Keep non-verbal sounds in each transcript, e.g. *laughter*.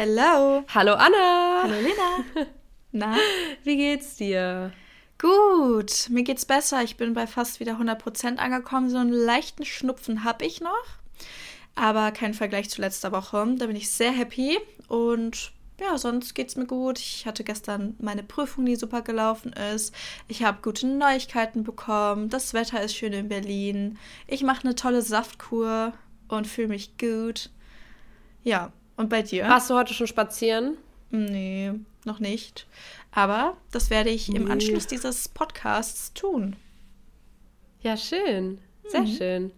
Hallo. Hallo Anna. Hallo Lena. *laughs* Na? Wie geht's dir? Gut, mir geht's besser. Ich bin bei fast wieder 100% angekommen. So einen leichten Schnupfen habe ich noch, aber kein Vergleich zu letzter Woche. Da bin ich sehr happy und ja, sonst geht's mir gut. Ich hatte gestern meine Prüfung, die super gelaufen ist. Ich habe gute Neuigkeiten bekommen. Das Wetter ist schön in Berlin. Ich mache eine tolle Saftkur und fühle mich gut. Ja, und bei dir? Warst du heute schon spazieren? Nee, noch nicht. Aber das werde ich im Anschluss dieses Podcasts tun. Ja, schön. Sehr mhm. schön.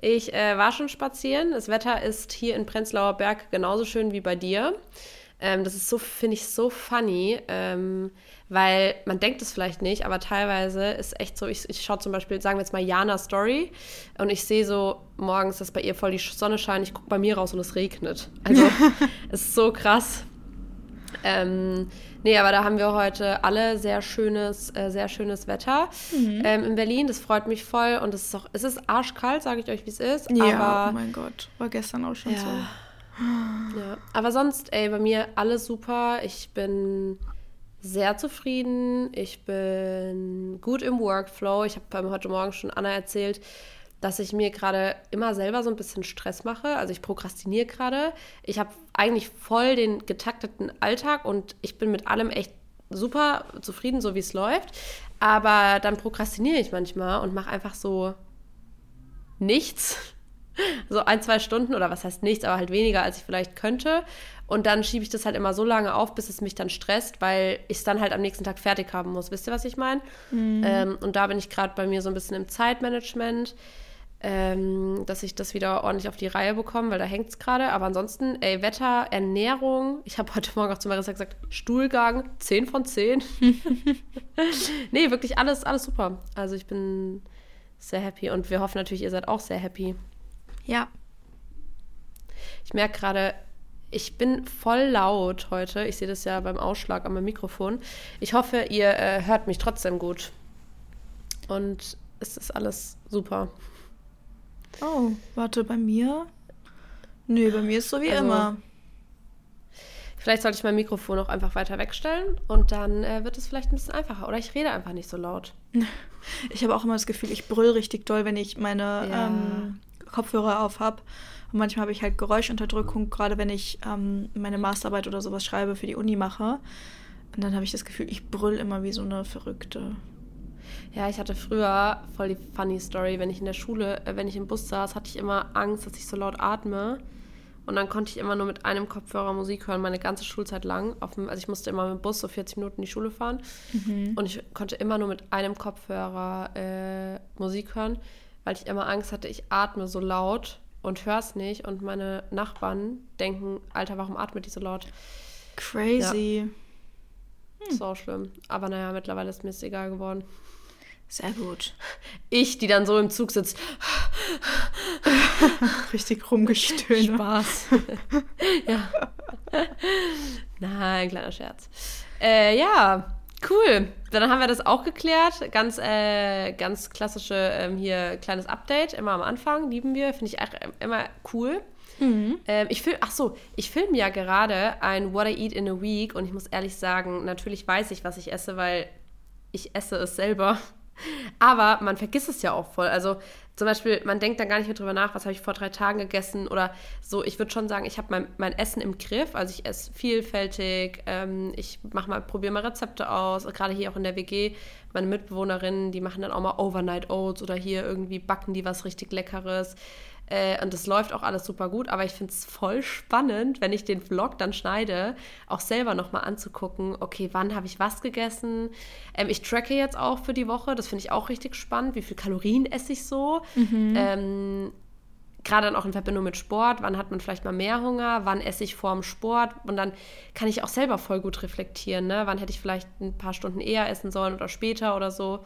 Ich äh, war schon spazieren. Das Wetter ist hier in Prenzlauer Berg genauso schön wie bei dir. Ähm, das ist so, finde ich, so funny, ähm, weil man denkt es vielleicht nicht, aber teilweise ist echt so, ich, ich schaue zum Beispiel, sagen wir jetzt mal Jana Story und ich sehe so morgens, dass bei ihr voll die Sonne scheint, ich gucke bei mir raus und es regnet. Also *laughs* es ist so krass. Ähm, nee, aber da haben wir heute alle sehr schönes, äh, sehr schönes Wetter mhm. ähm, in Berlin. Das freut mich voll und es ist auch, es ist arschkalt, sage ich euch, wie es ist. Ja, aber, oh mein Gott, war gestern auch schon ja. so. Ja, aber sonst, ey, bei mir alles super. Ich bin sehr zufrieden. Ich bin gut im Workflow. Ich habe heute Morgen schon Anna erzählt, dass ich mir gerade immer selber so ein bisschen Stress mache. Also ich prokrastiniere gerade. Ich habe eigentlich voll den getakteten Alltag und ich bin mit allem echt super zufrieden, so wie es läuft. Aber dann prokrastiniere ich manchmal und mache einfach so nichts *laughs* so ein, zwei Stunden oder was heißt nichts, aber halt weniger, als ich vielleicht könnte. Und dann schiebe ich das halt immer so lange auf, bis es mich dann stresst, weil ich es dann halt am nächsten Tag fertig haben muss. Wisst ihr, was ich meine? Mhm. Ähm, und da bin ich gerade bei mir so ein bisschen im Zeitmanagement, ähm, dass ich das wieder ordentlich auf die Reihe bekomme, weil da hängt es gerade. Aber ansonsten, ey, Wetter, Ernährung. Ich habe heute Morgen auch zu Marissa gesagt, Stuhlgang, 10 von 10. *laughs* nee, wirklich alles, alles super. Also ich bin sehr happy und wir hoffen natürlich, ihr seid auch sehr happy. Ja. Ich merke gerade, ich bin voll laut heute. Ich sehe das ja beim Ausschlag an meinem Mikrofon. Ich hoffe, ihr äh, hört mich trotzdem gut. Und es ist alles super. Oh, warte, bei mir? Nö, bei mir ist so wie also, immer. Vielleicht sollte ich mein Mikrofon auch einfach weiter wegstellen und dann äh, wird es vielleicht ein bisschen einfacher. Oder ich rede einfach nicht so laut. *laughs* Ich habe auch immer das Gefühl, ich brüll richtig doll, wenn ich meine ja. ähm, Kopfhörer auf habe. Und manchmal habe ich halt Geräuschunterdrückung, gerade wenn ich ähm, meine Masterarbeit oder sowas schreibe, für die Uni mache. Und dann habe ich das Gefühl, ich brüll immer wie so eine Verrückte. Ja, ich hatte früher voll die funny Story, wenn ich in der Schule, äh, wenn ich im Bus saß, hatte ich immer Angst, dass ich so laut atme. Und dann konnte ich immer nur mit einem Kopfhörer Musik hören, meine ganze Schulzeit lang. Dem, also ich musste immer mit dem Bus so 40 Minuten in die Schule fahren. Mhm. Und ich konnte immer nur mit einem Kopfhörer äh, Musik hören weil ich immer Angst hatte, ich atme so laut und höre es nicht und meine Nachbarn denken, Alter, warum atmet die so laut? Crazy. Ja. Hm. So schlimm. Aber naja, mittlerweile ist mir es egal geworden. Sehr gut. Ich, die dann so im Zug sitzt. *laughs* Richtig rumgestöhnt. Spaß. *laughs* ja. *laughs* Nein, kleiner Scherz. Äh, ja, Cool. Dann haben wir das auch geklärt. Ganz, äh, ganz klassische ähm, hier kleines Update, immer am Anfang, lieben wir, finde ich auch immer cool. Mhm. Ähm, ich film, ach so, ich filme ja gerade ein What I Eat in a Week und ich muss ehrlich sagen, natürlich weiß ich, was ich esse, weil ich esse es selber. *laughs* Aber man vergisst es ja auch voll. Also zum Beispiel, man denkt dann gar nicht mehr drüber nach, was habe ich vor drei Tagen gegessen oder so. Ich würde schon sagen, ich habe mein, mein Essen im Griff. Also ich esse vielfältig. Ähm, ich mache mal, probiere mal Rezepte aus. Gerade hier auch in der WG. Meine Mitbewohnerinnen, die machen dann auch mal Overnight Oats oder hier irgendwie backen die was richtig Leckeres. Äh, und das läuft auch alles super gut, aber ich finde es voll spannend, wenn ich den Vlog dann schneide, auch selber nochmal anzugucken, okay, wann habe ich was gegessen? Ähm, ich tracke jetzt auch für die Woche, das finde ich auch richtig spannend, wie viel Kalorien esse ich so? Mhm. Ähm, Gerade dann auch in Verbindung mit Sport, wann hat man vielleicht mal mehr Hunger, wann esse ich vor dem Sport und dann kann ich auch selber voll gut reflektieren, ne? wann hätte ich vielleicht ein paar Stunden eher essen sollen oder später oder so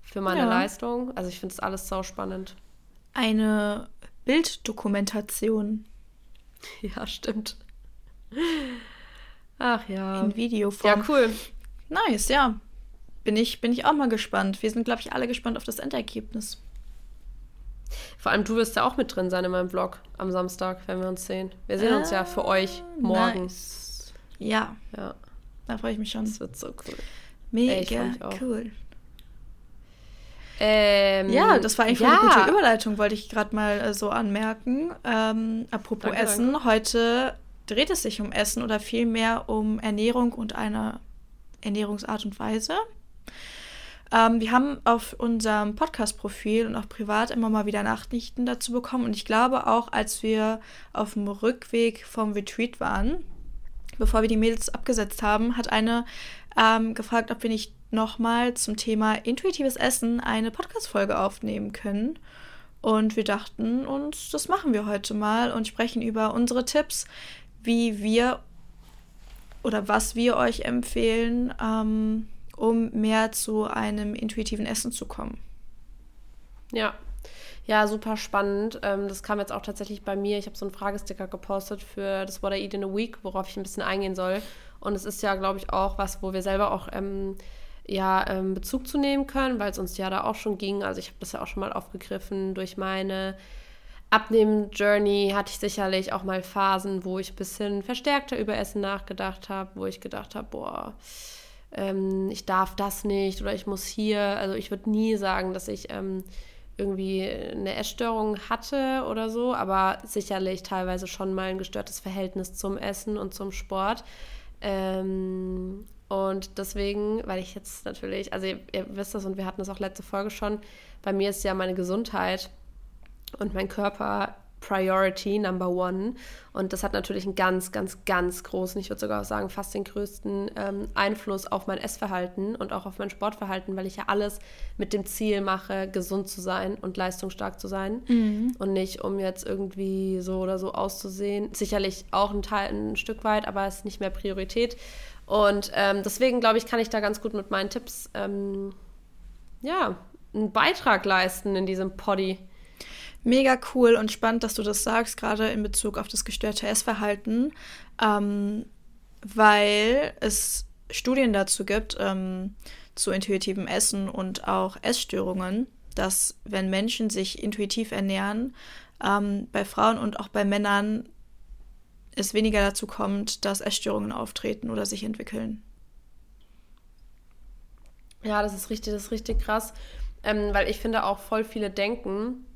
für meine ja. Leistung. Also ich finde es alles sau spannend. Eine Bilddokumentation. Ja, stimmt. Ach ja. In Videoform. Ja, cool. Nice, ja. Bin ich, bin ich auch mal gespannt. Wir sind, glaube ich, alle gespannt auf das Endergebnis. Vor allem du wirst ja auch mit drin sein in meinem Vlog am Samstag, wenn wir uns sehen. Wir sehen uns ja für euch Ah, morgen. Nice. Ja, Ja, da freue ich mich schon. das wird so cool. Mega Ey, cool. Ähm, Ja, das war eigentlich ja. eine gute Überleitung, wollte ich gerade mal äh, so anmerken. Ähm, apropos Danke, Essen, heute dreht es sich um Essen oder vielmehr um Ernährung und eine Ernährungsart und Weise. Ähm, wir haben auf unserem Podcast-Profil und auch privat immer mal wieder Nachrichten dazu bekommen. Und ich glaube auch, als wir auf dem Rückweg vom Retreat waren, bevor wir die Mädels abgesetzt haben, hat eine ähm, gefragt, ob wir nicht nochmal zum Thema intuitives Essen eine Podcast-Folge aufnehmen können. Und wir dachten uns, das machen wir heute mal und sprechen über unsere Tipps, wie wir oder was wir euch empfehlen, ähm, um mehr zu einem intuitiven Essen zu kommen. Ja. Ja, super spannend. Ähm, das kam jetzt auch tatsächlich bei mir. Ich habe so einen Fragesticker gepostet für das What I Eat in a Week, worauf ich ein bisschen eingehen soll. Und es ist ja, glaube ich, auch was, wo wir selber auch ähm, ja, ähm, Bezug zu nehmen können, weil es uns ja da auch schon ging. Also ich habe das ja auch schon mal aufgegriffen. Durch meine Abnehmen-Journey hatte ich sicherlich auch mal Phasen, wo ich ein bisschen verstärkter über Essen nachgedacht habe, wo ich gedacht habe, boah, ähm, ich darf das nicht oder ich muss hier. Also ich würde nie sagen, dass ich ähm, irgendwie eine Essstörung hatte oder so, aber sicherlich teilweise schon mal ein gestörtes Verhältnis zum Essen und zum Sport. Ähm, und deswegen, weil ich jetzt natürlich, also ihr, ihr wisst das und wir hatten das auch letzte Folge schon, bei mir ist ja meine Gesundheit und mein Körper Priority Number One. Und das hat natürlich einen ganz, ganz, ganz großen, ich würde sogar sagen, fast den größten ähm, Einfluss auf mein Essverhalten und auch auf mein Sportverhalten, weil ich ja alles mit dem Ziel mache, gesund zu sein und leistungsstark zu sein. Und nicht, um jetzt irgendwie so oder so auszusehen. Sicherlich auch ein Teil, ein Stück weit, aber es ist nicht mehr Priorität. Und ähm, deswegen, glaube ich, kann ich da ganz gut mit meinen Tipps, ähm, ja, einen Beitrag leisten in diesem Poddy. Mega cool und spannend, dass du das sagst, gerade in Bezug auf das gestörte Essverhalten, ähm, weil es Studien dazu gibt, ähm, zu intuitivem Essen und auch Essstörungen, dass wenn Menschen sich intuitiv ernähren, ähm, bei Frauen und auch bei Männern es weniger dazu kommt, dass Essstörungen auftreten oder sich entwickeln. Ja, das ist richtig, das ist richtig krass. Ähm, weil ich finde auch voll viele denken,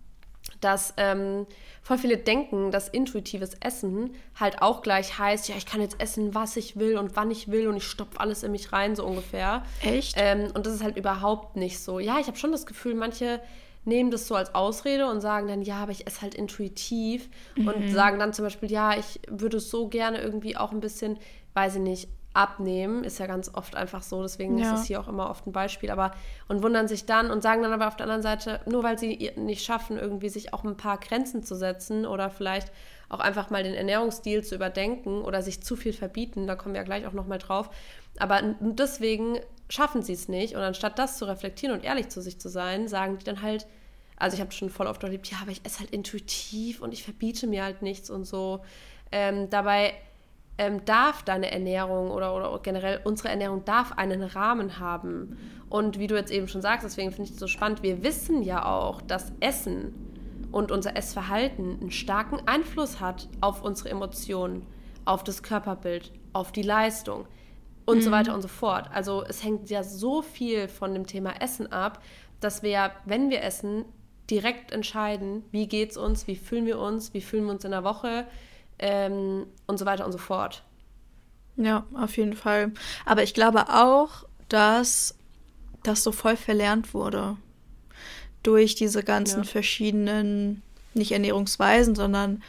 dass ähm, voll viele denken, dass intuitives Essen halt auch gleich heißt, ja, ich kann jetzt essen, was ich will und wann ich will und ich stopfe alles in mich rein, so ungefähr. Echt? Ähm, und das ist halt überhaupt nicht so. Ja, ich habe schon das Gefühl, manche nehmen das so als Ausrede und sagen dann, ja, aber ich esse halt intuitiv und sagen dann zum Beispiel, ja, ich würde so gerne irgendwie auch ein bisschen, weiß ich nicht, abnehmen, ist ja ganz oft einfach so, deswegen Ja. ist es hier auch immer oft ein Beispiel, aber und wundern sich dann und sagen dann aber auf der anderen Seite, nur weil sie nicht schaffen, irgendwie sich auch ein paar Grenzen zu setzen oder vielleicht auch einfach mal den Ernährungsstil zu überdenken oder sich zu viel verbieten, da kommen wir ja gleich auch nochmal drauf, aber deswegen schaffen sie es nicht und anstatt das zu reflektieren und ehrlich zu sich zu sein, sagen die dann halt, also ich habe schon voll oft erlebt, ja, aber ich esse halt intuitiv und ich verbiete mir halt nichts und so. Ähm, dabei ähm, darf deine Ernährung oder, oder generell unsere Ernährung darf einen Rahmen haben. Und wie du jetzt eben schon sagst, deswegen finde ich es so spannend, wir wissen ja auch, dass Essen und unser Essverhalten einen starken Einfluss hat auf unsere Emotionen, auf das Körperbild, auf die Leistung und so weiter und so fort. Also es hängt ja so viel von dem Thema Essen ab, dass wir, wenn wir essen, direkt entscheiden, wie geht's uns, wie fühlen wir uns, wie fühlen wir uns in der Woche ähm, und so weiter und so fort. Ja, auf jeden Fall. Aber ich glaube auch, dass das so voll verlernt wurde. Durch diese ganzen Ja. verschiedenen, nicht Ernährungsweisen, sondern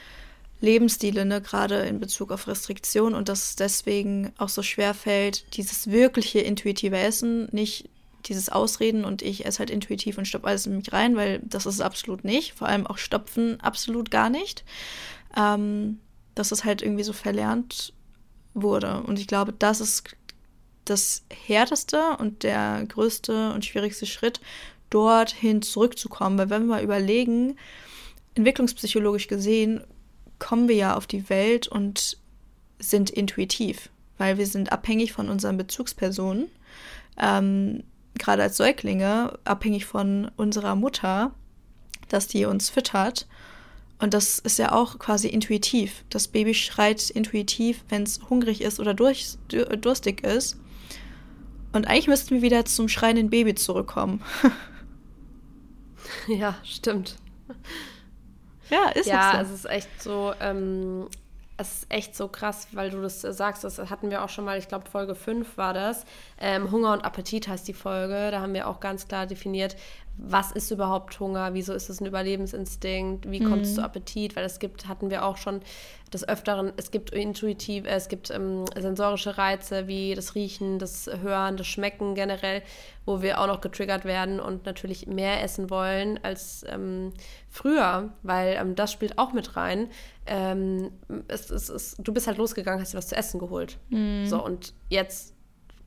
Lebensstile, ne, gerade in Bezug auf Restriktion und dass es deswegen auch so schwer fällt, dieses wirkliche intuitive Essen, nicht dieses Ausreden und ich esse halt intuitiv und stopfe alles in mich rein, weil das ist es absolut nicht. Vor allem auch Stopfen absolut gar nicht. Ähm, dass es halt irgendwie so verlernt wurde. Und ich glaube, das ist das härteste und der größte und schwierigste Schritt, dorthin zurückzukommen. Weil wenn wir mal überlegen, entwicklungspsychologisch gesehen, kommen wir ja auf die Welt und sind intuitiv, weil wir sind abhängig von unseren Bezugspersonen, ähm, gerade als Säuglinge, abhängig von unserer Mutter, dass die uns füttert. Und das ist ja auch quasi intuitiv. Das Baby schreit intuitiv, wenn es hungrig ist oder durch, durstig ist. Und eigentlich müssten wir wieder zum schreienden Baby zurückkommen. *laughs* *laughs* ja, stimmt. Ja, ist ja, so. es ist echt so, ähm, es ist echt so krass, weil du das sagst, das hatten wir auch schon mal, ich glaube Folge 5 war das. Ähm, Hunger und Appetit heißt die Folge. Da haben wir auch ganz klar definiert, was ist überhaupt Hunger, wieso ist es ein Überlebensinstinkt, wie kommt es zu mhm. Appetit, weil es gibt, hatten wir auch schon des Öfteren, es gibt intuitiv, äh, es gibt ähm, sensorische Reize wie das Riechen, das Hören, das Schmecken generell, wo wir auch noch getriggert werden und natürlich mehr essen wollen als ähm, früher, weil ähm, das spielt auch mit rein. Ähm, es, es, es, du bist halt losgegangen, hast dir was zu essen geholt. Mhm. So, und jetzt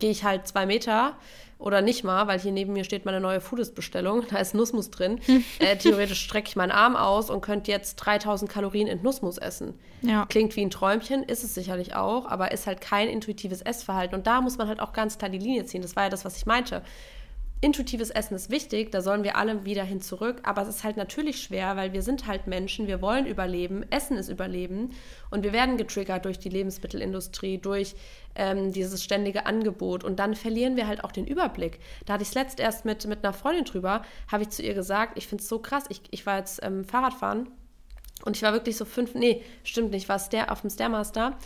gehe ich halt zwei Meter oder nicht mal, weil hier neben mir steht meine neue Foodist-Bestellung, da ist Nussmus drin. *laughs* äh, theoretisch strecke ich meinen Arm aus und könnte jetzt 3000 Kalorien in Nussmus essen. Ja. Klingt wie ein Träumchen, ist es sicherlich auch, aber ist halt kein intuitives Essverhalten. Und da muss man halt auch ganz klar die Linie ziehen. Das war ja das, was ich meinte intuitives Essen ist wichtig, da sollen wir alle wieder hin zurück, aber es ist halt natürlich schwer, weil wir sind halt Menschen, wir wollen überleben, Essen ist Überleben. Und wir werden getriggert durch die Lebensmittelindustrie, durch ähm, dieses ständige Angebot. Und dann verlieren wir halt auch den Überblick. Da hatte ich es letzt erst mit, mit einer Freundin drüber, habe ich zu ihr gesagt, ich finde es so krass, ich, ich war jetzt ähm, Fahrradfahren und ich war wirklich so fünf, nee, stimmt nicht, war Stair, auf dem Stairmaster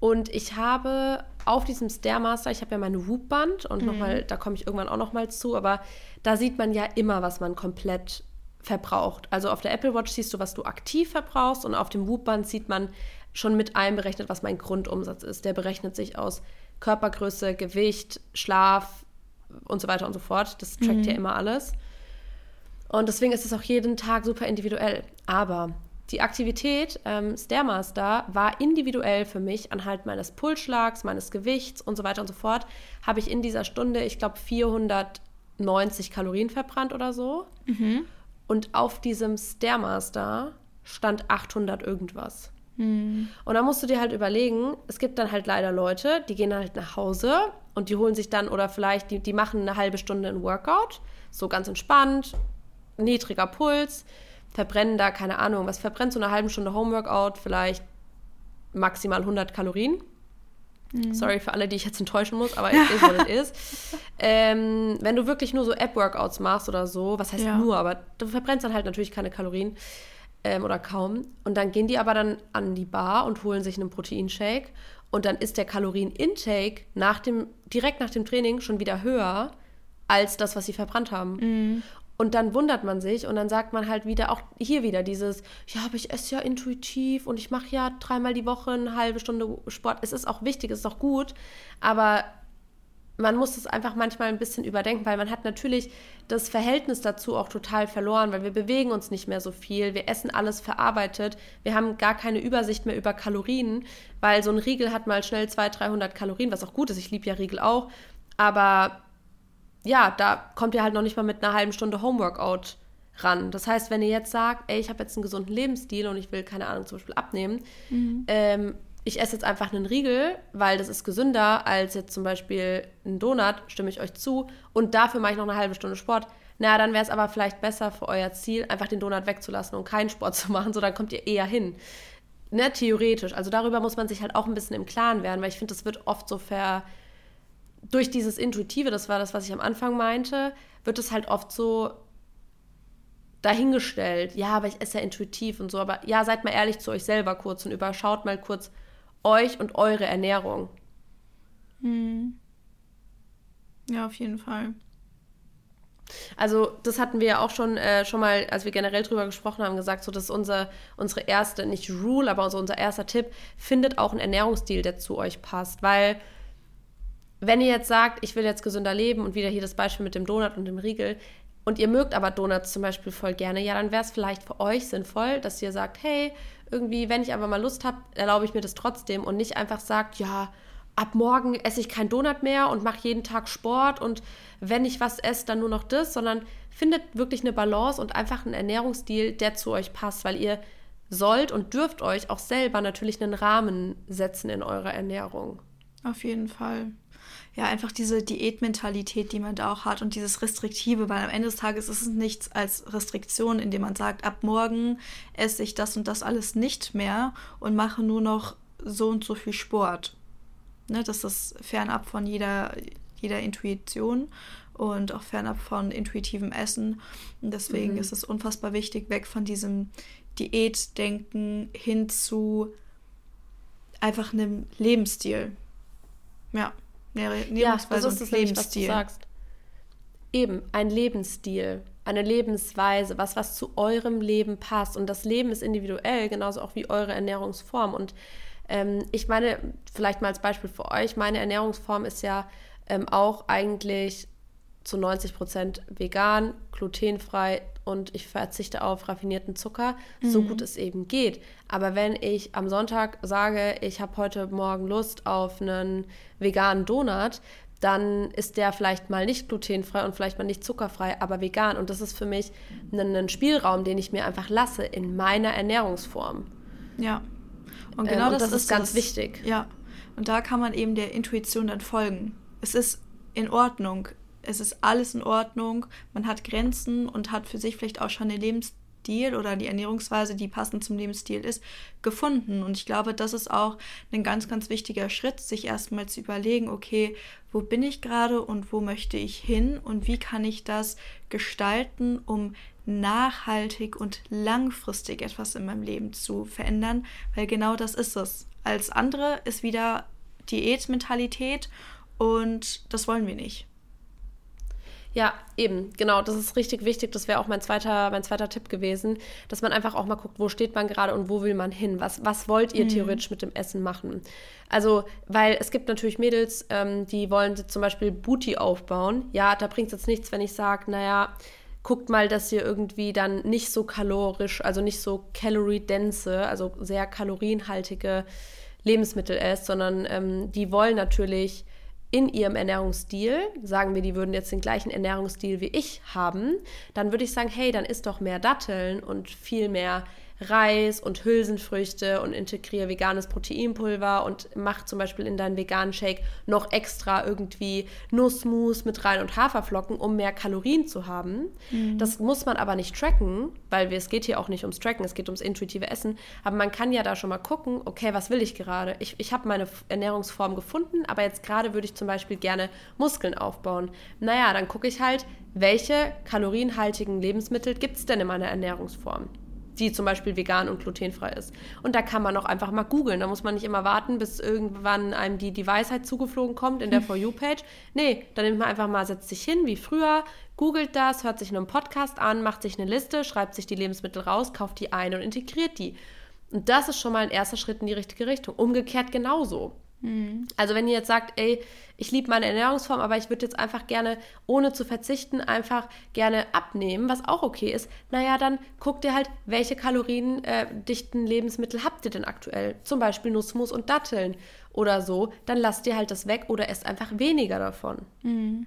und ich habe auf diesem Stairmaster, ich habe ja meine Whoop-Band und mhm. nochmal, da komme ich irgendwann auch nochmal zu, aber da sieht man ja immer, was man komplett verbraucht. Also auf der Apple Watch siehst du, was du aktiv verbrauchst und auf dem Whoop-Band sieht man schon mit einberechnet, was mein Grundumsatz ist. Der berechnet sich aus Körpergröße, Gewicht, Schlaf und so weiter und so fort. Das trackt mhm. ja immer alles. Und deswegen ist es auch jeden Tag super individuell. Aber die Aktivität ähm, Stairmaster war individuell für mich anhand meines Pulsschlags, meines Gewichts und so weiter und so fort. Habe ich in dieser Stunde, ich glaube, 490 Kalorien verbrannt oder so. Mhm. Und auf diesem Stairmaster stand 800 irgendwas. Mhm. Und da musst du dir halt überlegen, es gibt dann halt leider Leute, die gehen halt nach Hause und die holen sich dann oder vielleicht, die, die machen eine halbe Stunde ein Workout, so ganz entspannt, niedriger Puls verbrennen da, keine Ahnung, was verbrennt so eine halbe Stunde Homeworkout? Vielleicht maximal 100 Kalorien. Mhm. Sorry für alle, die ich jetzt enttäuschen muss, aber *laughs* es ist, was es ist. Ähm, wenn du wirklich nur so App-Workouts machst oder so, was heißt ja. nur, aber du verbrennst dann halt natürlich keine Kalorien ähm, oder kaum. Und dann gehen die aber dann an die Bar und holen sich einen Proteinshake. Und dann ist der Kalorien-Intake nach dem, direkt nach dem Training schon wieder höher als das, was sie verbrannt haben. Mhm. Und dann wundert man sich und dann sagt man halt wieder, auch hier wieder dieses, ja, aber ich esse ja intuitiv und ich mache ja dreimal die Woche eine halbe Stunde Sport. Es ist auch wichtig, es ist auch gut, aber man muss es einfach manchmal ein bisschen überdenken, weil man hat natürlich das Verhältnis dazu auch total verloren, weil wir bewegen uns nicht mehr so viel, wir essen alles verarbeitet, wir haben gar keine Übersicht mehr über Kalorien, weil so ein Riegel hat mal schnell 200, 300 Kalorien, was auch gut ist, ich liebe ja Riegel auch, aber ja, da kommt ihr halt noch nicht mal mit einer halben Stunde Homeworkout ran. Das heißt, wenn ihr jetzt sagt, ey, ich habe jetzt einen gesunden Lebensstil und ich will, keine Ahnung, zum Beispiel abnehmen, mhm. ähm, ich esse jetzt einfach einen Riegel, weil das ist gesünder als jetzt zum Beispiel einen Donut, stimme ich euch zu, und dafür mache ich noch eine halbe Stunde Sport. Na, dann wäre es aber vielleicht besser für euer Ziel, einfach den Donut wegzulassen und keinen Sport *laughs* zu machen, so dann kommt ihr eher hin. Ne, theoretisch. Also darüber muss man sich halt auch ein bisschen im Klaren werden, weil ich finde, das wird oft so ver, durch dieses Intuitive, das war das, was ich am Anfang meinte, wird es halt oft so dahingestellt. Ja, aber ich esse ja intuitiv und so. Aber ja, seid mal ehrlich zu euch selber kurz und überschaut mal kurz euch und eure Ernährung. Hm. Ja, auf jeden Fall. Also, das hatten wir ja auch schon, äh, schon mal, als wir generell drüber gesprochen haben, gesagt, so, das ist unser, unsere erste, nicht Rule, aber unser erster Tipp, findet auch einen Ernährungsstil, der zu euch passt. Weil wenn ihr jetzt sagt, ich will jetzt gesünder leben und wieder hier das Beispiel mit dem Donut und dem Riegel und ihr mögt aber Donuts zum Beispiel voll gerne, ja, dann wäre es vielleicht für euch sinnvoll, dass ihr sagt, hey, irgendwie, wenn ich aber mal Lust habe, erlaube ich mir das trotzdem und nicht einfach sagt, ja, ab morgen esse ich kein Donut mehr und mache jeden Tag Sport und wenn ich was esse, dann nur noch das, sondern findet wirklich eine Balance und einfach einen Ernährungsstil, der zu euch passt, weil ihr sollt und dürft euch auch selber natürlich einen Rahmen setzen in eurer Ernährung. Auf jeden Fall. Ja, einfach diese Diätmentalität, die man da auch hat und dieses Restriktive, weil am Ende des Tages ist es nichts als Restriktion, indem man sagt, ab morgen esse ich das und das alles nicht mehr und mache nur noch so und so viel Sport. Ne, das ist fernab von jeder, jeder Intuition und auch fernab von intuitivem Essen. Und deswegen mhm. ist es unfassbar wichtig, weg von diesem Diätdenken hin zu einfach einem Lebensstil. Ja, ja das ist es nämlich, was du sagst. Eben, ein Lebensstil, eine Lebensweise, was, was zu eurem Leben passt. Und das Leben ist individuell, genauso auch wie eure Ernährungsform. Und ähm, ich meine, vielleicht mal als Beispiel für euch, meine Ernährungsform ist ja ähm, auch eigentlich zu 90 Prozent vegan, glutenfrei und ich verzichte auf raffinierten Zucker, mhm. so gut es eben geht. Aber wenn ich am Sonntag sage, ich habe heute Morgen Lust auf einen veganen Donut, dann ist der vielleicht mal nicht glutenfrei und vielleicht mal nicht zuckerfrei, aber vegan. Und das ist für mich ein, ein Spielraum, den ich mir einfach lasse in meiner Ernährungsform. Ja. Und genau ähm, und das, das, ist ganz das. wichtig. Ja. Und da kann man eben der Intuition dann folgen. Es ist in Ordnung, es ist alles in Ordnung, man hat Grenzen und hat für sich vielleicht auch schon den Lebensstil oder die Ernährungsweise, die passend zum Lebensstil ist, gefunden. Und ich glaube, das ist auch ein ganz, ganz wichtiger Schritt, sich erstmal zu überlegen, okay, wo bin ich gerade und wo möchte ich hin und wie kann ich das gestalten, um nachhaltig und langfristig etwas in meinem Leben zu verändern, weil genau das ist es. Als andere ist wieder Diätmentalität und das wollen wir nicht. Ja, eben, genau. Das ist richtig wichtig. Das wäre auch mein zweiter, mein zweiter Tipp gewesen, dass man einfach auch mal guckt, wo steht man gerade und wo will man hin? Was, was wollt ihr mhm. theoretisch mit dem Essen machen? Also, weil es gibt natürlich Mädels, ähm, die wollen zum Beispiel Booty aufbauen. Ja, da bringt es jetzt nichts, wenn ich sage, naja, guckt mal, dass ihr irgendwie dann nicht so kalorisch, also nicht so calorie-dense, also sehr kalorienhaltige Lebensmittel esst, sondern ähm, die wollen natürlich in ihrem Ernährungsstil, sagen wir, die würden jetzt den gleichen Ernährungsstil wie ich haben, dann würde ich sagen, hey, dann isst doch mehr Datteln und viel mehr Reis und Hülsenfrüchte und integriere veganes Proteinpulver und mach zum Beispiel in deinen veganen Shake noch extra irgendwie Nussmus mit rein und Haferflocken, um mehr Kalorien zu haben. Mhm. Das muss man aber nicht tracken, weil wir, es geht hier auch nicht ums Tracken, es geht ums intuitive Essen. Aber man kann ja da schon mal gucken, okay, was will ich gerade? Ich, ich habe meine Ernährungsform gefunden, aber jetzt gerade würde ich zum Beispiel gerne Muskeln aufbauen. Naja, dann gucke ich halt, welche kalorienhaltigen Lebensmittel gibt es denn in meiner Ernährungsform? Die zum Beispiel vegan und glutenfrei ist. Und da kann man auch einfach mal googeln. Da muss man nicht immer warten, bis irgendwann einem die, die Weisheit zugeflogen kommt in der For You-Page. Nee, dann nimmt man einfach mal, setzt sich hin, wie früher, googelt das, hört sich einen Podcast an, macht sich eine Liste, schreibt sich die Lebensmittel raus, kauft die ein und integriert die. Und das ist schon mal ein erster Schritt in die richtige Richtung. Umgekehrt genauso. Mhm. Also wenn ihr jetzt sagt, ey, ich liebe meine Ernährungsform, aber ich würde jetzt einfach gerne, ohne zu verzichten, einfach gerne abnehmen, was auch okay ist, naja, dann guckt ihr halt, welche kaloriendichten äh, Lebensmittel habt ihr denn aktuell? Zum Beispiel Nussmus und Datteln oder so. Dann lasst ihr halt das weg oder esst einfach weniger davon. Mhm.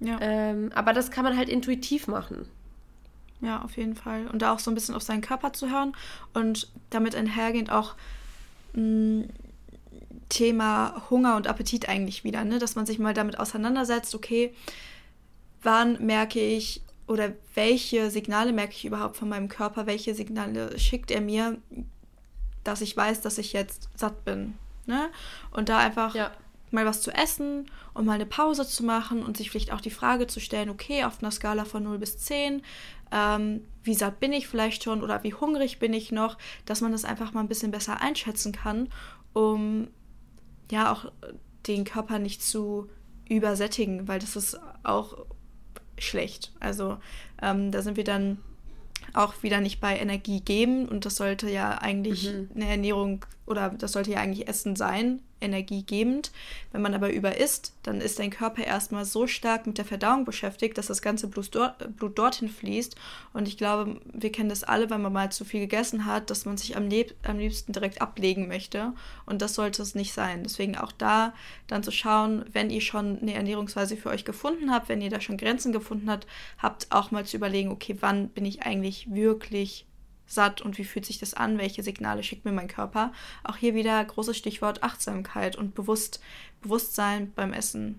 Ja. Ähm, aber das kann man halt intuitiv machen. Ja, auf jeden Fall. Und da auch so ein bisschen auf seinen Körper zu hören und damit einhergehend auch mh, mm, Thema Hunger und Appetit eigentlich wieder, ne? dass man sich mal damit auseinandersetzt, okay, wann merke ich oder welche Signale merke ich überhaupt von meinem Körper, welche Signale schickt er mir, dass ich weiß, dass ich jetzt satt bin. Ne? Und da einfach ja. mal was zu essen und mal eine Pause zu machen und sich vielleicht auch die Frage zu stellen, okay, auf einer Skala von 0 bis 10, ähm, wie satt bin ich vielleicht schon oder wie hungrig bin ich noch, dass man das einfach mal ein bisschen besser einschätzen kann, um ja auch den Körper nicht zu übersättigen, weil das ist auch schlecht. Also ähm, da sind wir dann auch wieder nicht bei Energie geben und das sollte ja eigentlich mhm. eine Ernährung oder das sollte ja eigentlich Essen sein, energiegebend. Wenn man aber über isst, dann ist dein Körper erstmal so stark mit der Verdauung beschäftigt, dass das ganze Blut, dort, Blut dorthin fließt. Und ich glaube, wir kennen das alle, wenn man mal zu viel gegessen hat, dass man sich am, lieb, am liebsten direkt ablegen möchte. Und das sollte es nicht sein. Deswegen auch da dann zu schauen, wenn ihr schon eine Ernährungsweise für euch gefunden habt, wenn ihr da schon Grenzen gefunden habt, habt auch mal zu überlegen, okay, wann bin ich eigentlich wirklich satt und wie fühlt sich das an, welche Signale schickt mir mein Körper. Auch hier wieder großes Stichwort Achtsamkeit und Bewusst, Bewusstsein beim Essen.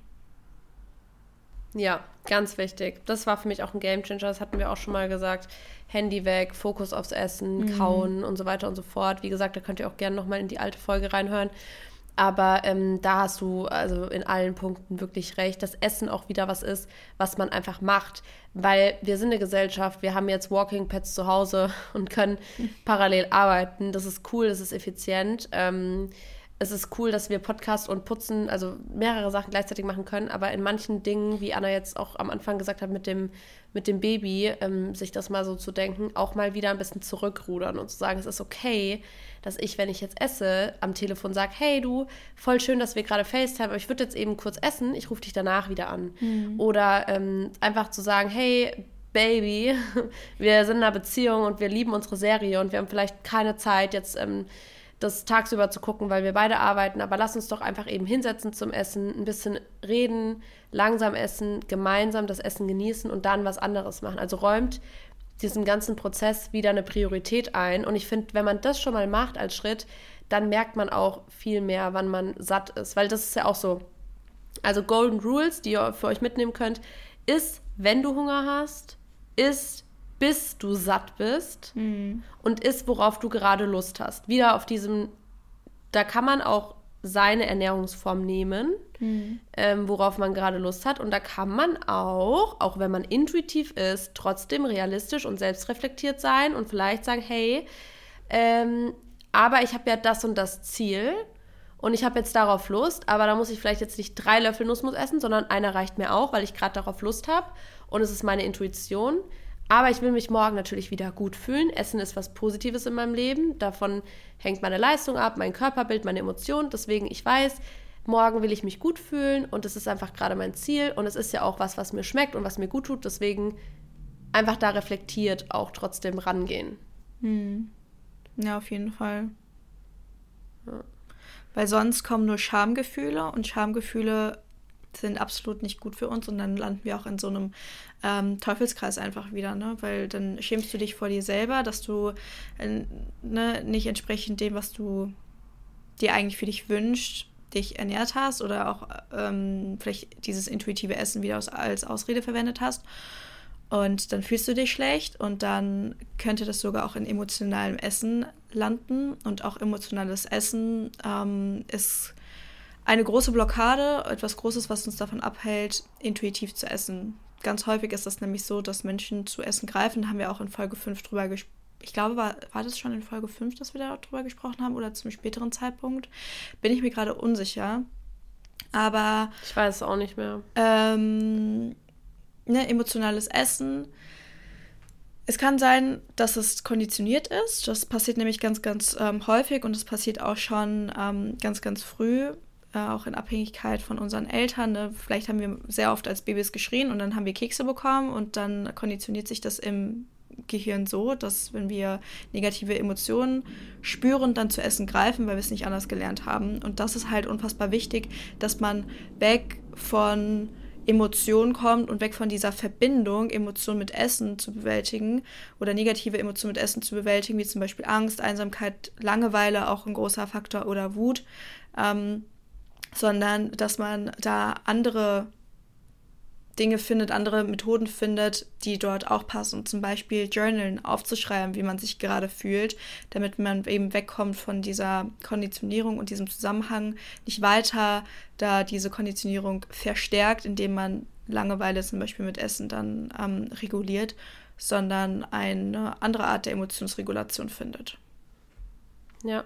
Ja, ganz wichtig. Das war für mich auch ein Gamechanger, das hatten wir auch schon mal gesagt. Handy weg, Fokus aufs Essen, mhm. Kauen und so weiter und so fort. Wie gesagt, da könnt ihr auch gerne nochmal in die alte Folge reinhören. Aber ähm, da hast du also in allen Punkten wirklich recht, dass Essen auch wieder was ist, was man einfach macht. Weil wir sind eine Gesellschaft, wir haben jetzt Walking Pets zu Hause *laughs* und können parallel arbeiten. Das ist cool, das ist effizient. Ähm, es ist cool, dass wir Podcast und Putzen, also mehrere Sachen gleichzeitig machen können, aber in manchen Dingen, wie Anna jetzt auch am Anfang gesagt hat, mit dem, mit dem Baby, ähm, sich das mal so zu denken, auch mal wieder ein bisschen zurückrudern und zu sagen, es ist okay, dass ich, wenn ich jetzt esse, am Telefon sage, hey du, voll schön, dass wir gerade FaceTime, aber ich würde jetzt eben kurz essen, ich rufe dich danach wieder an. Mhm. Oder ähm, einfach zu sagen, hey, Baby, *laughs* wir sind in einer Beziehung und wir lieben unsere Serie und wir haben vielleicht keine Zeit jetzt ähm, das tagsüber zu gucken, weil wir beide arbeiten. Aber lass uns doch einfach eben hinsetzen zum Essen, ein bisschen reden, langsam essen, gemeinsam das Essen genießen und dann was anderes machen. Also räumt diesem ganzen Prozess wieder eine Priorität ein. Und ich finde, wenn man das schon mal macht als Schritt, dann merkt man auch viel mehr, wann man satt ist. Weil das ist ja auch so. Also Golden Rules, die ihr für euch mitnehmen könnt, ist, wenn du Hunger hast, ist, bis du satt bist mhm. und isst, worauf du gerade Lust hast. Wieder auf diesem, da kann man auch seine Ernährungsform nehmen, mhm. ähm, worauf man gerade Lust hat. Und da kann man auch, auch wenn man intuitiv ist, trotzdem realistisch und selbstreflektiert sein und vielleicht sagen, hey, ähm, aber ich habe ja das und das Ziel und ich habe jetzt darauf Lust, aber da muss ich vielleicht jetzt nicht drei Löffel Nussmus essen, sondern einer reicht mir auch, weil ich gerade darauf Lust habe und es ist meine Intuition. Aber ich will mich morgen natürlich wieder gut fühlen. Essen ist was Positives in meinem Leben. Davon hängt meine Leistung ab, mein Körperbild, meine Emotionen. Deswegen, ich weiß, morgen will ich mich gut fühlen und es ist einfach gerade mein Ziel. Und es ist ja auch was, was mir schmeckt und was mir gut tut. Deswegen einfach da reflektiert auch trotzdem rangehen. Hm. Ja, auf jeden Fall. Ja. Weil sonst kommen nur Schamgefühle und Schamgefühle sind absolut nicht gut für uns und dann landen wir auch in so einem ähm, Teufelskreis einfach wieder, ne? Weil dann schämst du dich vor dir selber, dass du äh, ne, nicht entsprechend dem, was du dir eigentlich für dich wünschst, dich ernährt hast oder auch ähm, vielleicht dieses intuitive Essen wieder aus, als Ausrede verwendet hast. Und dann fühlst du dich schlecht und dann könnte das sogar auch in emotionalem Essen landen. Und auch emotionales Essen ähm, ist eine große Blockade, etwas Großes, was uns davon abhält, intuitiv zu essen. Ganz häufig ist das nämlich so, dass Menschen zu Essen greifen. Da haben wir auch in Folge 5 drüber gesprochen. Ich glaube, war, war das schon in Folge 5, dass wir darüber gesprochen haben oder zum späteren Zeitpunkt? Bin ich mir gerade unsicher. Aber. Ich weiß es auch nicht mehr. Ähm, ne, emotionales Essen. Es kann sein, dass es konditioniert ist. Das passiert nämlich ganz, ganz ähm, häufig und es passiert auch schon ähm, ganz, ganz früh äh, auch in Abhängigkeit von unseren Eltern. Ne? Vielleicht haben wir sehr oft als Babys geschrien und dann haben wir Kekse bekommen und dann konditioniert sich das im Gehirn so, dass wenn wir negative Emotionen spüren, dann zu essen greifen, weil wir es nicht anders gelernt haben. Und das ist halt unfassbar wichtig, dass man weg von Emotionen kommt und weg von dieser Verbindung, Emotionen mit Essen zu bewältigen oder negative Emotionen mit Essen zu bewältigen, wie zum Beispiel Angst, Einsamkeit, Langeweile, auch ein großer Faktor oder Wut. Ähm, sondern dass man da andere Dinge findet, andere Methoden findet, die dort auch passen. Zum Beispiel Journalen aufzuschreiben, wie man sich gerade fühlt, damit man eben wegkommt von dieser Konditionierung und diesem Zusammenhang, nicht weiter da diese Konditionierung verstärkt, indem man Langeweile zum Beispiel mit Essen dann ähm, reguliert, sondern eine andere Art der Emotionsregulation findet. Ja,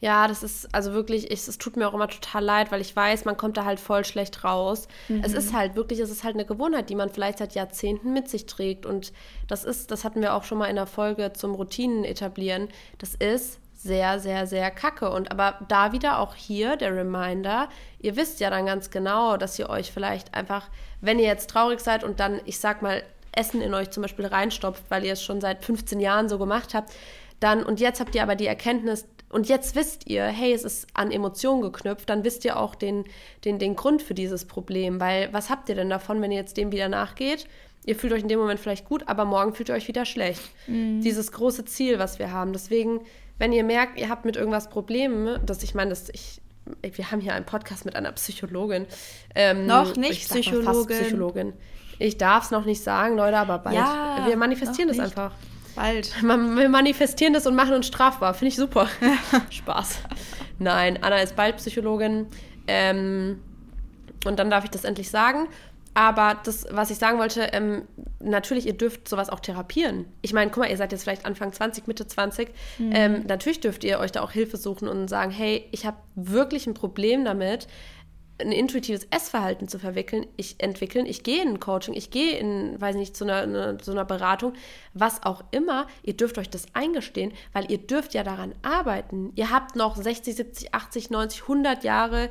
ja, das ist also wirklich, ich, es tut mir auch immer total leid, weil ich weiß, man kommt da halt voll schlecht raus. Mhm. Es ist halt wirklich, es ist halt eine Gewohnheit, die man vielleicht seit Jahrzehnten mit sich trägt. Und das ist, das hatten wir auch schon mal in der Folge zum Routinen etablieren. Das ist sehr, sehr, sehr kacke. Und aber da wieder auch hier der Reminder, ihr wisst ja dann ganz genau, dass ihr euch vielleicht einfach, wenn ihr jetzt traurig seid und dann, ich sag mal, Essen in euch zum Beispiel reinstopft, weil ihr es schon seit 15 Jahren so gemacht habt, dann, und jetzt habt ihr aber die Erkenntnis, und jetzt wisst ihr, hey, es ist an Emotionen geknüpft, dann wisst ihr auch den, den, den Grund für dieses Problem. Weil was habt ihr denn davon, wenn ihr jetzt dem wieder nachgeht? Ihr fühlt euch in dem Moment vielleicht gut, aber morgen fühlt ihr euch wieder schlecht. Mhm. Dieses große Ziel, was wir haben. Deswegen, wenn ihr merkt, ihr habt mit irgendwas Probleme, dass ich meine, dass ich, wir haben hier einen Podcast mit einer Psychologin. Ähm, noch nicht Psychologin. Psychologin. Ich darf es noch nicht sagen, Leute, aber bald. Ja, wir manifestieren das einfach. Bald. *laughs* Wir manifestieren das und machen uns strafbar. Finde ich super. *laughs* Spaß. Nein, Anna ist bald Psychologin. Ähm, und dann darf ich das endlich sagen. Aber das, was ich sagen wollte, ähm, natürlich, ihr dürft sowas auch therapieren. Ich meine, guck mal, ihr seid jetzt vielleicht Anfang 20, Mitte 20. Mhm. Ähm, natürlich dürft ihr euch da auch Hilfe suchen und sagen, hey, ich habe wirklich ein Problem damit, ein intuitives Essverhalten zu verwickeln, ich entwickeln, ich gehe in ein Coaching, ich gehe in, weiß nicht, zu einer, eine, zu einer Beratung, was auch immer, ihr dürft euch das eingestehen, weil ihr dürft ja daran arbeiten. Ihr habt noch 60, 70, 80, 90, 100 Jahre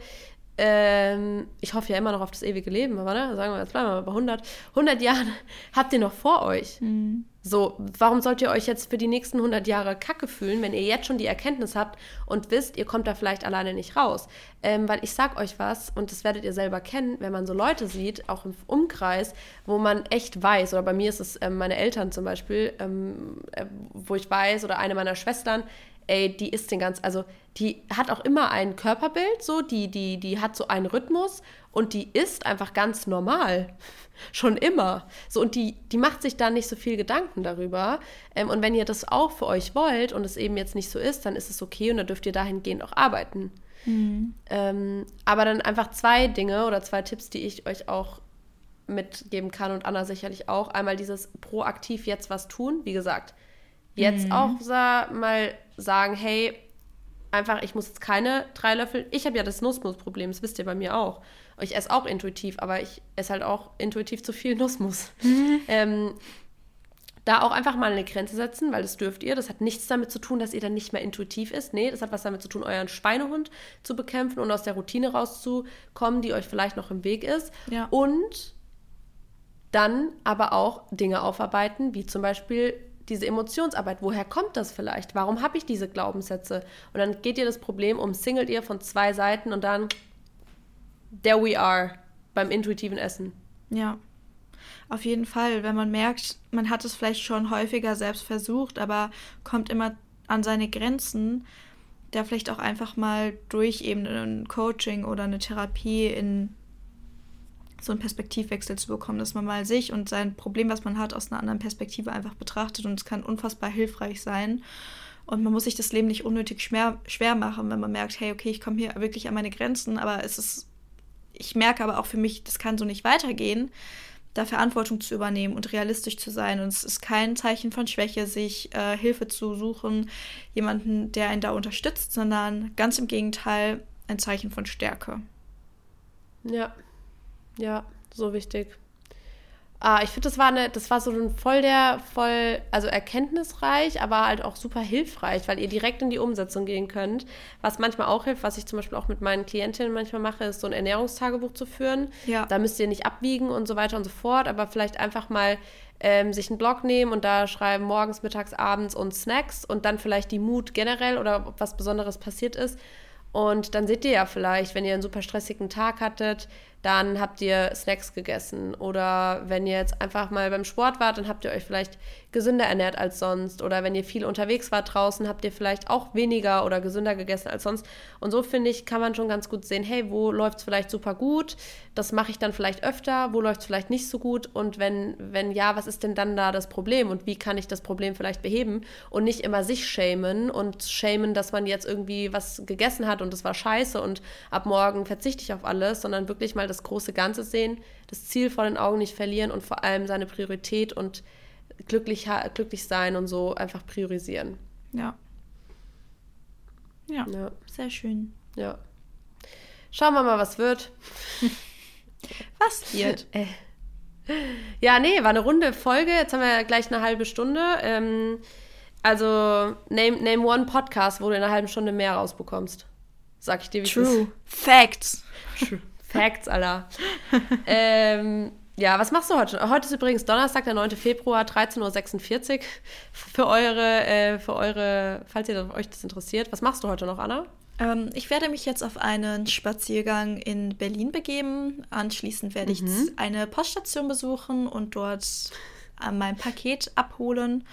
ähm, ich hoffe ja immer noch auf das ewige Leben, aber ne, sagen wir, jetzt bleiben wir bei 100, 100 Jahren *laughs* habt ihr noch vor euch. Mhm. So, warum sollt ihr euch jetzt für die nächsten 100 Jahre kacke fühlen, wenn ihr jetzt schon die Erkenntnis habt und wisst, ihr kommt da vielleicht alleine nicht raus? Ähm, weil ich sag euch was, und das werdet ihr selber kennen, wenn man so Leute sieht, auch im Umkreis, wo man echt weiß, oder bei mir ist es ähm, meine Eltern zum Beispiel, ähm, äh, wo ich weiß, oder eine meiner Schwestern, ey, die ist den ganz, also die hat auch immer ein Körperbild, so, die, die, die hat so einen Rhythmus und die ist einfach ganz normal. *laughs* Schon immer. So, und die, die macht sich da nicht so viel Gedanken darüber. Ähm, und wenn ihr das auch für euch wollt und es eben jetzt nicht so ist, dann ist es okay und dann dürft ihr dahingehend auch arbeiten. Mhm. Ähm, aber dann einfach zwei Dinge oder zwei Tipps, die ich euch auch mitgeben kann und Anna sicherlich auch. Einmal dieses proaktiv jetzt was tun. Wie gesagt, jetzt mhm. auch sa mal sagen, hey, einfach, ich muss jetzt keine drei Löffel. Ich habe ja das Nussmus-Problem, das wisst ihr bei mir auch. Ich esse auch intuitiv, aber ich esse halt auch intuitiv zu viel Nussmus. Mhm. *laughs* Ähm, da auch einfach mal eine Grenze setzen, weil das dürft ihr. Das hat nichts damit zu tun, dass ihr dann nicht mehr intuitiv ist. Nee, das hat was damit zu tun, euren Schweinehund zu bekämpfen und aus der Routine rauszukommen, die euch vielleicht noch im Weg ist. Ja. Und dann aber auch Dinge aufarbeiten, wie zum Beispiel diese Emotionsarbeit, woher kommt das vielleicht? Warum habe ich diese Glaubenssätze? Und dann geht ihr das Problem um, singelt ihr von zwei Seiten und dann there we are beim intuitiven Essen. Ja, auf jeden Fall. Wenn man merkt, man hat es vielleicht schon häufiger selbst versucht, aber kommt immer an seine Grenzen, da vielleicht auch einfach mal durch eben ein Coaching oder eine Therapie in so einen Perspektivwechsel zu bekommen, dass man mal sich und sein Problem, was man hat, aus einer anderen Perspektive einfach betrachtet und es kann unfassbar hilfreich sein. Und man muss sich das Leben nicht unnötig schwer, schwer machen, wenn man merkt, hey, okay, ich komme hier wirklich an meine Grenzen, aber es ist, ich merke aber auch für mich, das kann so nicht weitergehen, da Verantwortung zu übernehmen und realistisch zu sein. Und es ist kein Zeichen von Schwäche, sich äh, Hilfe zu suchen, jemanden, der einen da unterstützt, sondern ganz im Gegenteil ein Zeichen von Stärke. Ja, ja, so wichtig. Ah, ich finde, das war eine, das war so ein voll der, voll, also erkenntnisreich, aber halt auch super hilfreich, weil ihr direkt in die Umsetzung gehen könnt. Was manchmal auch hilft, was ich zum Beispiel auch mit meinen Klientinnen manchmal mache, ist so ein Ernährungstagebuch zu führen. Ja. Da müsst ihr nicht abwiegen und so weiter und so fort, aber vielleicht einfach mal ähm, sich einen Blog nehmen und da schreiben morgens, mittags, abends und Snacks und dann vielleicht die Mut generell oder ob was Besonderes passiert ist. Und dann seht ihr ja vielleicht, wenn ihr einen super stressigen Tag hattet, dann habt ihr Snacks gegessen. Oder wenn ihr jetzt einfach mal beim Sport wart, dann habt ihr euch vielleicht gesünder ernährt als sonst. Oder wenn ihr viel unterwegs wart draußen, habt ihr vielleicht auch weniger oder gesünder gegessen als sonst. Und so finde ich, kann man schon ganz gut sehen, hey, wo läuft es vielleicht super gut? Das mache ich dann vielleicht öfter. Wo läuft es vielleicht nicht so gut? Und wenn, wenn ja, was ist denn dann da das Problem? Und wie kann ich das Problem vielleicht beheben? Und nicht immer sich schämen und schämen, dass man jetzt irgendwie was gegessen hat und das war scheiße und ab morgen verzichte ich auf alles, sondern wirklich mal das das große Ganze sehen, das Ziel vor den Augen nicht verlieren und vor allem seine Priorität und glücklich, glücklich sein und so einfach priorisieren. Ja. Ja, ja. sehr schön. Ja. Schauen wir mal, was wird. *laughs* was wird? *laughs* Ja, nee, war eine runde Folge. Jetzt haben wir gleich eine halbe Stunde. Ähm, also, name, name one Podcast, wo du in einer halben Stunde mehr rausbekommst. Sag ich dir, wie True. Facts. True. *laughs* Facts, Alter. ähm, ja, was machst du heute? Heute ist übrigens Donnerstag, der 9. Februar, 13.46 Uhr. Für eure, äh, für eure, falls ihr euch das interessiert. Was machst du heute noch, Anna? Ähm, ich werde mich jetzt auf einen Spaziergang in Berlin begeben. Anschließend werde mhm. ich eine Poststation besuchen und dort äh, mein Paket abholen.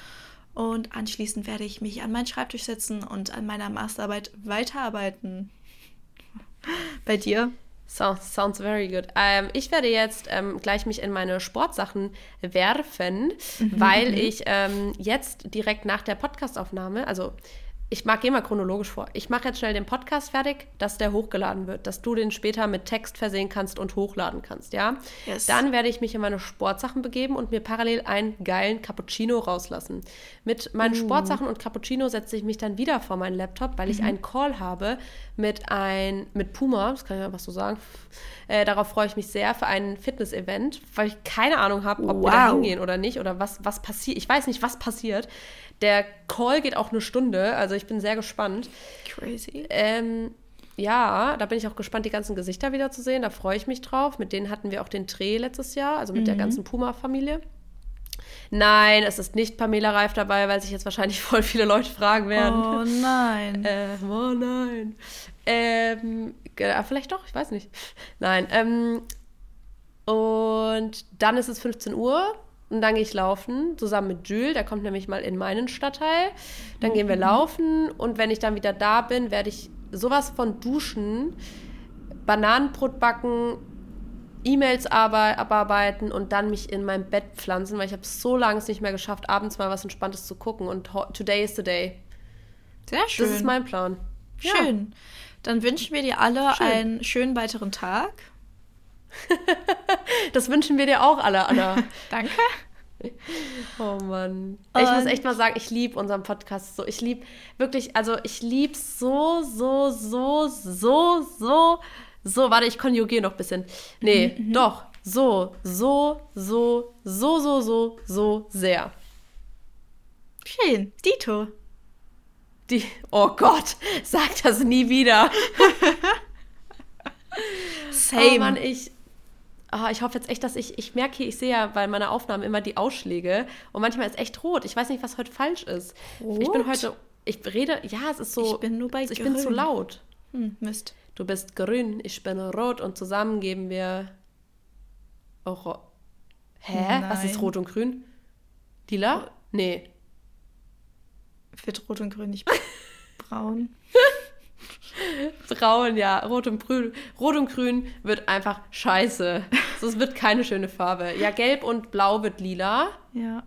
Und anschließend werde ich mich an meinen Schreibtisch setzen und an meiner Masterarbeit weiterarbeiten. Bei dir? Sounds, sounds very good. Ähm, ich werde jetzt ähm, gleich mich in meine Sportsachen werfen, mhm. weil mhm. ich ähm, jetzt direkt nach der Podcastaufnahme, also ich mag, gehe mal chronologisch vor. Ich mache jetzt schnell den Podcast fertig, dass der hochgeladen wird, dass du den später mit Text versehen kannst und hochladen kannst, ja? Yes. Dann werde ich mich in meine Sportsachen begeben und mir parallel einen geilen Cappuccino rauslassen. Mit meinen uh. Sportsachen und Cappuccino setze ich mich dann wieder vor meinen Laptop, weil mhm. ich einen Call habe mit ein mit Puma, das kann ich einfach so sagen. Äh, darauf freue ich mich sehr für ein Fitness-Event, weil ich keine Ahnung habe, ob wow. wir da hingehen oder nicht oder was was passiert. Ich weiß nicht, was passiert. Der Call geht auch eine Stunde, also ich bin sehr gespannt. Crazy. Ähm, ja, da bin ich auch gespannt, die ganzen Gesichter wieder zu sehen. Da freue ich mich drauf. Mit denen hatten wir auch den Dreh letztes Jahr, also mit mhm. der ganzen Puma-Familie. Nein, es ist nicht Pamela Reif dabei, weil sich jetzt wahrscheinlich *laughs* voll viele Leute fragen werden. Oh nein. *laughs* Äh, oh nein. Ähm, vielleicht doch, ich weiß nicht. *laughs* Nein. Ähm, und dann ist es 15 Uhr. Und dann gehe ich laufen, zusammen mit Jules, der kommt nämlich mal in meinen Stadtteil. Dann gehen wir mhm. laufen und wenn ich dann wieder da bin, werde ich sowas von duschen, Bananenbrot backen, E-Mails abarbeiten und dann mich in mein Bett pflanzen, weil ich habe so lange es nicht mehr geschafft, abends mal was Entspanntes zu gucken und today is the day. Sehr schön. Das ist mein Plan. Schön. Ja. Dann wünschen wir dir alle schön. einen schönen weiteren Tag. *laughs* das wünschen wir dir auch alle, Anna. *laughs* Danke. Oh Mann. Und ich muss echt mal sagen, ich liebe unseren Podcast so. Ich liebe wirklich, also ich liebe so, so, so, so, so, so. Warte, ich konjugiere noch ein bisschen. Nee, mhm, mhm. doch. So, so, so, so, so, so, so sehr. Schön. Dito. Die, oh Gott, *laughs* sag das nie wieder. Same. Oh Mann, ich, oh, ich hoffe jetzt echt, dass ich, ich merke, ich sehe ja bei meiner Aufnahme immer die Ausschläge und manchmal ist echt rot. Ich weiß nicht, was heute falsch ist. Rot? Ich bin heute, ich rede, ja, es ist so. Ich bin nur bei Ich grün. bin zu laut. Hm, Mist. Du bist grün, ich bin rot und zusammen geben wir auch. Hä? Nein. Was ist rot und grün? Lila? Oh. Nee. Wird rot und grün nicht *laughs* braun? Braun, ja. Rot und Grün. Rot und Grün wird einfach scheiße. So, es wird keine schöne Farbe. Ja, Gelb und Blau wird lila. Ja.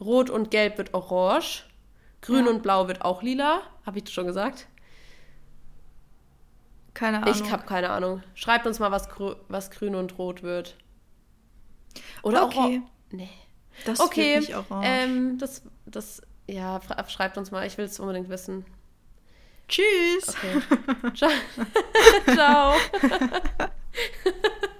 Rot und Gelb wird orange. Grün ja. und Blau wird auch lila. Habe ich das schon gesagt? Keine Ahnung. Ich habe keine Ahnung. Schreibt uns mal, was, grü was grün und rot wird. Oder okay. auch. Nee. Das okay. Nicht orange. Ähm, das, das, ja, schreibt uns mal. Ich will es unbedingt wissen. Tschüss. Okay. *laughs* *laughs* Ciao. Ciao. *laughs*